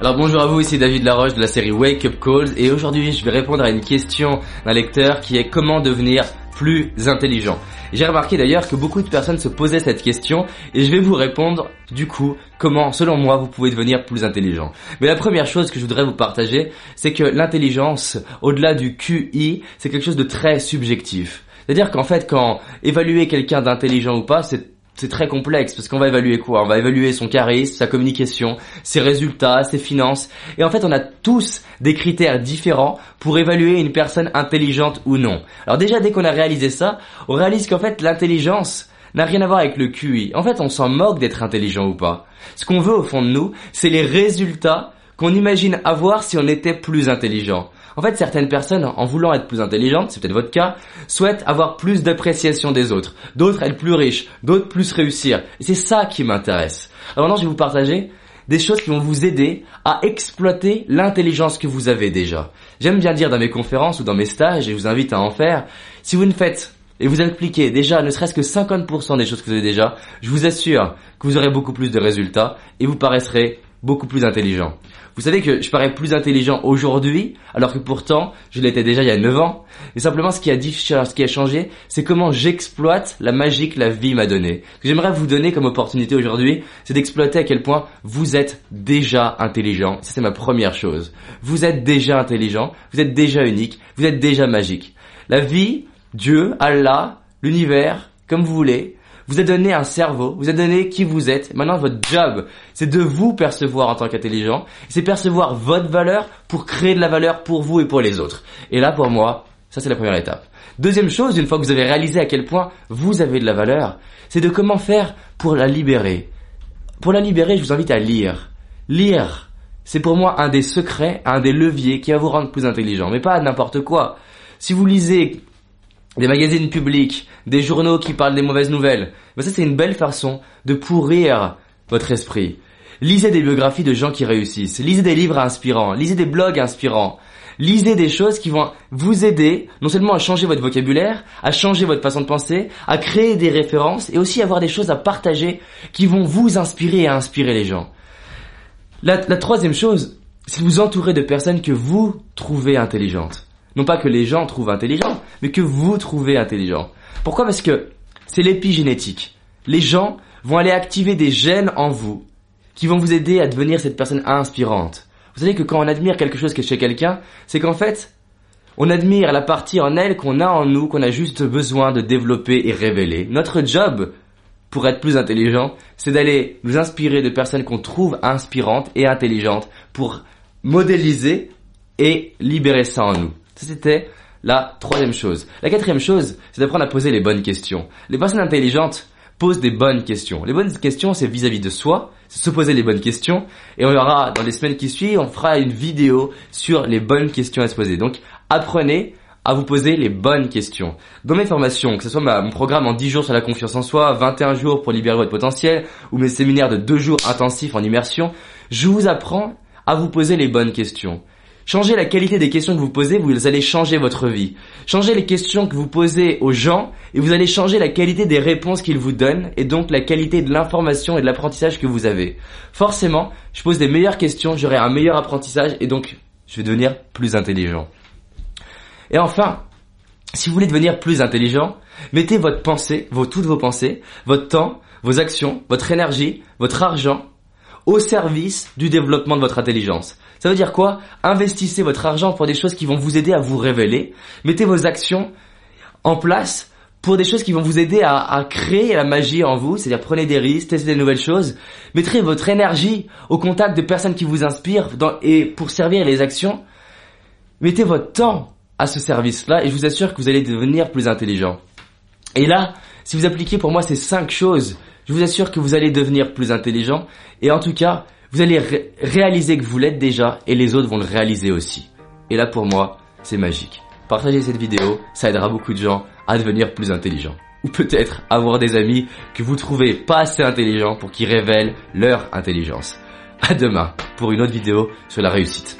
Alors bonjour à vous, ici David Laroche de la série Wake Up Calls et aujourd'hui je vais répondre à une question d'un lecteur qui est comment devenir plus intelligent. J'ai remarqué d'ailleurs que beaucoup de personnes se posaient cette question et je vais vous répondre du coup comment selon moi vous pouvez devenir plus intelligent. Mais la première chose que je voudrais vous partager c'est que l'intelligence au-delà du QI c'est quelque chose de très subjectif. C'est-à-dire qu'en fait quand évaluer quelqu'un d'intelligent ou pas c'est c'est très complexe parce qu'on va évaluer quoi? On va évaluer son charisme, sa communication, ses résultats, ses finances. Et en fait, on a tous des critères différents pour évaluer une personne intelligente ou non. Alors déjà, dès qu'on a réalisé ça, on réalise qu'en fait, l'intelligence n'a rien à voir avec le QI. En fait, on s'en moque d'être intelligent ou pas. Ce qu'on veut au fond de nous, c'est les résultats qu'on imagine avoir si on était plus intelligent. En fait, certaines personnes, en voulant être plus intelligentes, c'est peut-être votre cas, souhaitent avoir plus d'appréciation des autres. D'autres être plus riches, d'autres plus réussir. Et c'est ça qui m'intéresse. Alors maintenant, je vais vous partager des choses qui vont vous aider à exploiter l'intelligence que vous avez déjà. J'aime bien dire dans mes conférences ou dans mes stages, et je vous invite à en faire, si vous ne faites et vous appliquez déjà ne serait-ce que 50% des choses que vous avez déjà, je vous assure que vous aurez beaucoup plus de résultats et vous paraîtrez beaucoup plus intelligent. Vous savez que je parais plus intelligent aujourd'hui, alors que pourtant, je l'étais déjà il y a 9 ans. Et simplement, ce qui a, ce qui a changé, c'est comment j'exploite la magie que la vie m'a donnée. Ce que j'aimerais vous donner comme opportunité aujourd'hui, c'est d'exploiter à quel point vous êtes déjà intelligent. Ça, c'est ma première chose. Vous êtes déjà intelligent, vous êtes déjà unique, vous êtes déjà magique. La vie, Dieu, Allah, l'univers, comme vous voulez, vous a donné un cerveau, vous a donné qui vous êtes. Maintenant, votre job, c'est de vous percevoir en tant qu'intelligent. C'est percevoir votre valeur pour créer de la valeur pour vous et pour les autres. Et là, pour moi, ça c'est la première étape. Deuxième chose, une fois que vous avez réalisé à quel point vous avez de la valeur, c'est de comment faire pour la libérer. Pour la libérer, je vous invite à lire. Lire, c'est pour moi un des secrets, un des leviers qui va vous rendre plus intelligent. Mais pas n'importe quoi. Si vous lisez des magazines publics, des journaux qui parlent des mauvaises nouvelles. Mais ça, c'est une belle façon de pourrir votre esprit. Lisez des biographies de gens qui réussissent. Lisez des livres inspirants. Lisez des blogs inspirants. Lisez des choses qui vont vous aider non seulement à changer votre vocabulaire, à changer votre façon de penser, à créer des références et aussi avoir des choses à partager qui vont vous inspirer et inspirer les gens. La, troisième chose, c'est vous entourer de personnes que vous trouvez intelligentes. Non pas que les gens trouvent intelligent, mais que vous trouvez intelligent. Pourquoi? Parce que c'est l'épigénétique. Les gens vont aller activer des gènes en vous qui vont vous aider à devenir cette personne inspirante. Vous savez que quand on admire quelque chose qui est chez quelqu'un, c'est qu'en fait, on admire la partie en elle qu'on a en nous, qu'on a juste besoin de développer et révéler. Notre job, pour être plus intelligent, c'est d'aller nous inspirer de personnes qu'on trouve inspirantes et intelligentes pour modéliser et libérer ça en nous. C'était la troisième chose. La quatrième chose, c'est d'apprendre à poser les bonnes questions. Les personnes intelligentes posent des bonnes questions. Les bonnes questions, c'est vis-à-vis de soi, c'est se poser les bonnes questions. Et on aura, dans les semaines qui suivent, on fera une vidéo sur les bonnes questions à se poser. Donc, apprenez à vous poser les bonnes questions. Dans mes formations, que ce soit mon programme en 10 jours sur la confiance en soi, 21 jours pour libérer votre potentiel, ou mes séminaires de 2 jours intensifs en immersion, je vous apprends à vous poser les bonnes questions. Changez la qualité des questions que vous posez, vous allez changer votre vie. Changez les questions que vous posez aux gens et vous allez changer la qualité des réponses qu'ils vous donnent et donc la qualité de l'information et de l'apprentissage que vous avez. Forcément, je pose des meilleures questions, j'aurai un meilleur apprentissage et donc je vais devenir plus intelligent. Et enfin, si vous voulez devenir plus intelligent, mettez votre pensée, toutes vos pensées, votre temps, vos actions, votre énergie, votre argent au service du développement de votre intelligence. Ça veut dire quoi? Investissez votre argent pour des choses qui vont vous aider à vous révéler. Mettez vos actions en place pour des choses qui vont vous aider à, créer la magie en vous, c'est-à-dire prenez des risques, testez des nouvelles choses, mettez votre énergie au contact de personnes qui vous inspirent et pour servir les actions, mettez votre temps à ce service-là et je vous assure que vous allez devenir plus intelligent. Et là, si vous appliquez pour moi ces cinq choses je vous assure que vous allez devenir plus intelligent et en tout cas, vous allez réaliser que vous l'êtes déjà et les autres vont le réaliser aussi. Et là pour moi, c'est magique. Partagez cette vidéo, ça aidera beaucoup de gens à devenir plus intelligents. Ou peut-être avoir des amis que vous trouvez pas assez intelligents pour qu'ils révèlent leur intelligence. À demain pour une autre vidéo sur la réussite.